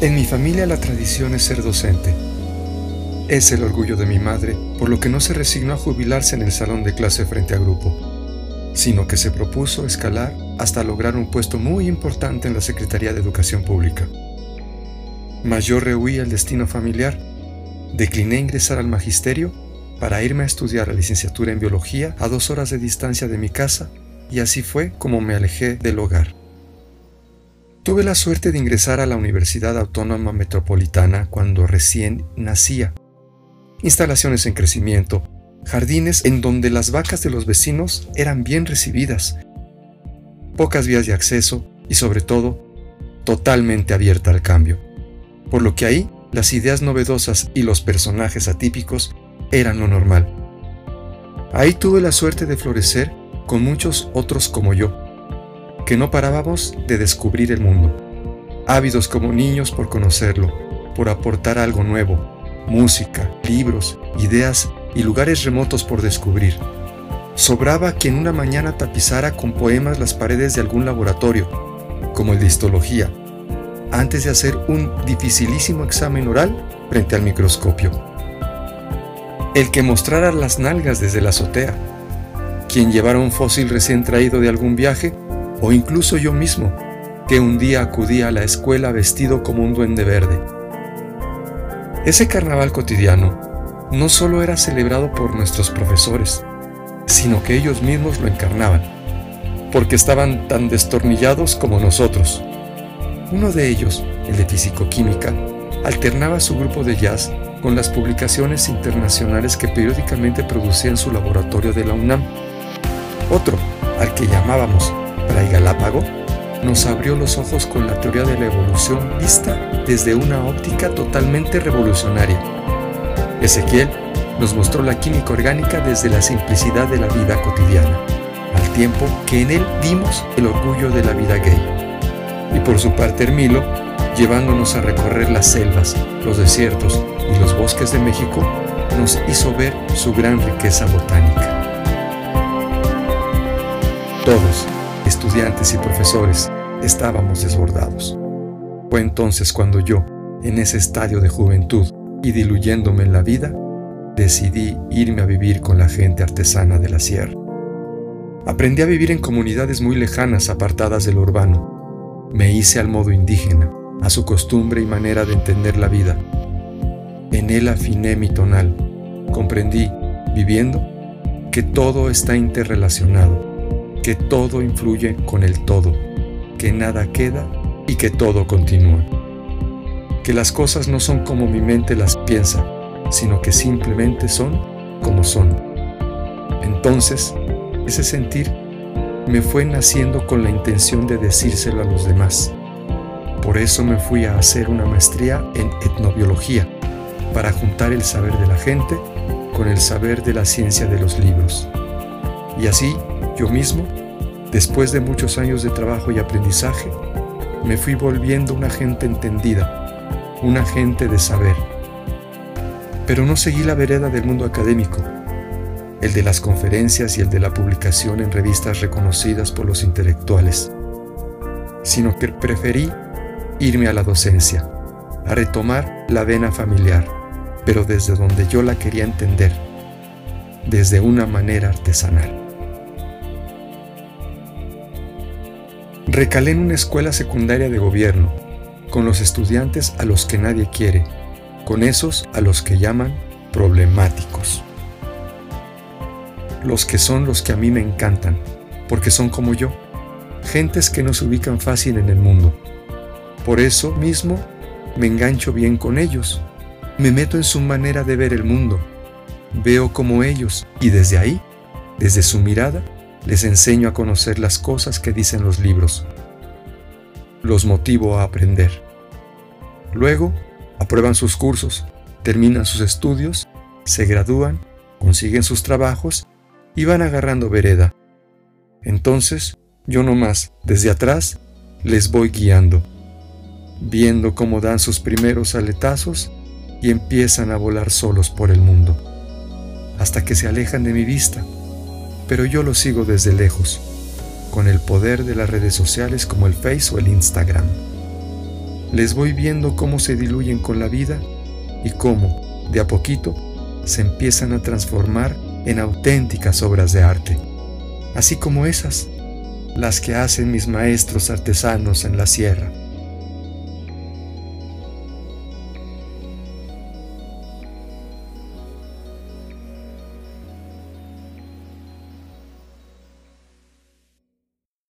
En mi familia la tradición es ser docente. Es el orgullo de mi madre, por lo que no se resignó a jubilarse en el salón de clase frente a grupo, sino que se propuso escalar hasta lograr un puesto muy importante en la Secretaría de Educación Pública. Mas yo rehuí el destino familiar, decliné ingresar al magisterio para irme a estudiar la licenciatura en biología a dos horas de distancia de mi casa, y así fue como me alejé del hogar. Tuve la suerte de ingresar a la Universidad Autónoma Metropolitana cuando recién nacía instalaciones en crecimiento, jardines en donde las vacas de los vecinos eran bien recibidas, pocas vías de acceso y sobre todo totalmente abierta al cambio, por lo que ahí las ideas novedosas y los personajes atípicos eran lo normal. Ahí tuve la suerte de florecer con muchos otros como yo, que no parábamos de descubrir el mundo, ávidos como niños por conocerlo, por aportar algo nuevo, música, libros, ideas y lugares remotos por descubrir. Sobraba quien una mañana tapizara con poemas las paredes de algún laboratorio, como el de histología, antes de hacer un dificilísimo examen oral frente al microscopio. El que mostrara las nalgas desde la azotea, quien llevara un fósil recién traído de algún viaje, o incluso yo mismo, que un día acudía a la escuela vestido como un duende verde ese carnaval cotidiano no solo era celebrado por nuestros profesores, sino que ellos mismos lo encarnaban, porque estaban tan destornillados como nosotros. Uno de ellos, el de Fisicoquímica, alternaba su grupo de jazz con las publicaciones internacionales que periódicamente producía en su laboratorio de la UNAM. Otro, al que llamábamos Fray Galápago, nos abrió los ojos con la teoría de la evolución vista desde una óptica totalmente revolucionaria. Ezequiel nos mostró la química orgánica desde la simplicidad de la vida cotidiana, al tiempo que en él vimos el orgullo de la vida gay. Y por su parte Hermilo, llevándonos a recorrer las selvas, los desiertos y los bosques de México, nos hizo ver su gran riqueza botánica. Todos, estudiantes y profesores, estábamos desbordados. Fue entonces cuando yo, en ese estadio de juventud y diluyéndome en la vida, decidí irme a vivir con la gente artesana de la sierra. Aprendí a vivir en comunidades muy lejanas, apartadas del urbano. Me hice al modo indígena, a su costumbre y manera de entender la vida. En él afiné mi tonal. Comprendí, viviendo, que todo está interrelacionado que todo influye con el todo, que nada queda y que todo continúa. Que las cosas no son como mi mente las piensa, sino que simplemente son como son. Entonces, ese sentir me fue naciendo con la intención de decírselo a los demás. Por eso me fui a hacer una maestría en etnobiología, para juntar el saber de la gente con el saber de la ciencia de los libros. Y así yo mismo, después de muchos años de trabajo y aprendizaje, me fui volviendo una gente entendida, una gente de saber. Pero no seguí la vereda del mundo académico, el de las conferencias y el de la publicación en revistas reconocidas por los intelectuales, sino que preferí irme a la docencia, a retomar la vena familiar, pero desde donde yo la quería entender, desde una manera artesanal. Recalé en una escuela secundaria de gobierno, con los estudiantes a los que nadie quiere, con esos a los que llaman problemáticos. Los que son los que a mí me encantan, porque son como yo, gentes que no se ubican fácil en el mundo. Por eso mismo me engancho bien con ellos, me meto en su manera de ver el mundo, veo como ellos y desde ahí, desde su mirada, les enseño a conocer las cosas que dicen los libros. Los motivo a aprender. Luego, aprueban sus cursos, terminan sus estudios, se gradúan, consiguen sus trabajos y van agarrando vereda. Entonces, yo nomás, desde atrás, les voy guiando, viendo cómo dan sus primeros aletazos y empiezan a volar solos por el mundo, hasta que se alejan de mi vista pero yo lo sigo desde lejos, con el poder de las redes sociales como el Face o el Instagram. les voy viendo cómo se diluyen con la vida y cómo, de a poquito, se empiezan a transformar en auténticas obras de arte, así como esas, las que hacen mis maestros artesanos en la sierra.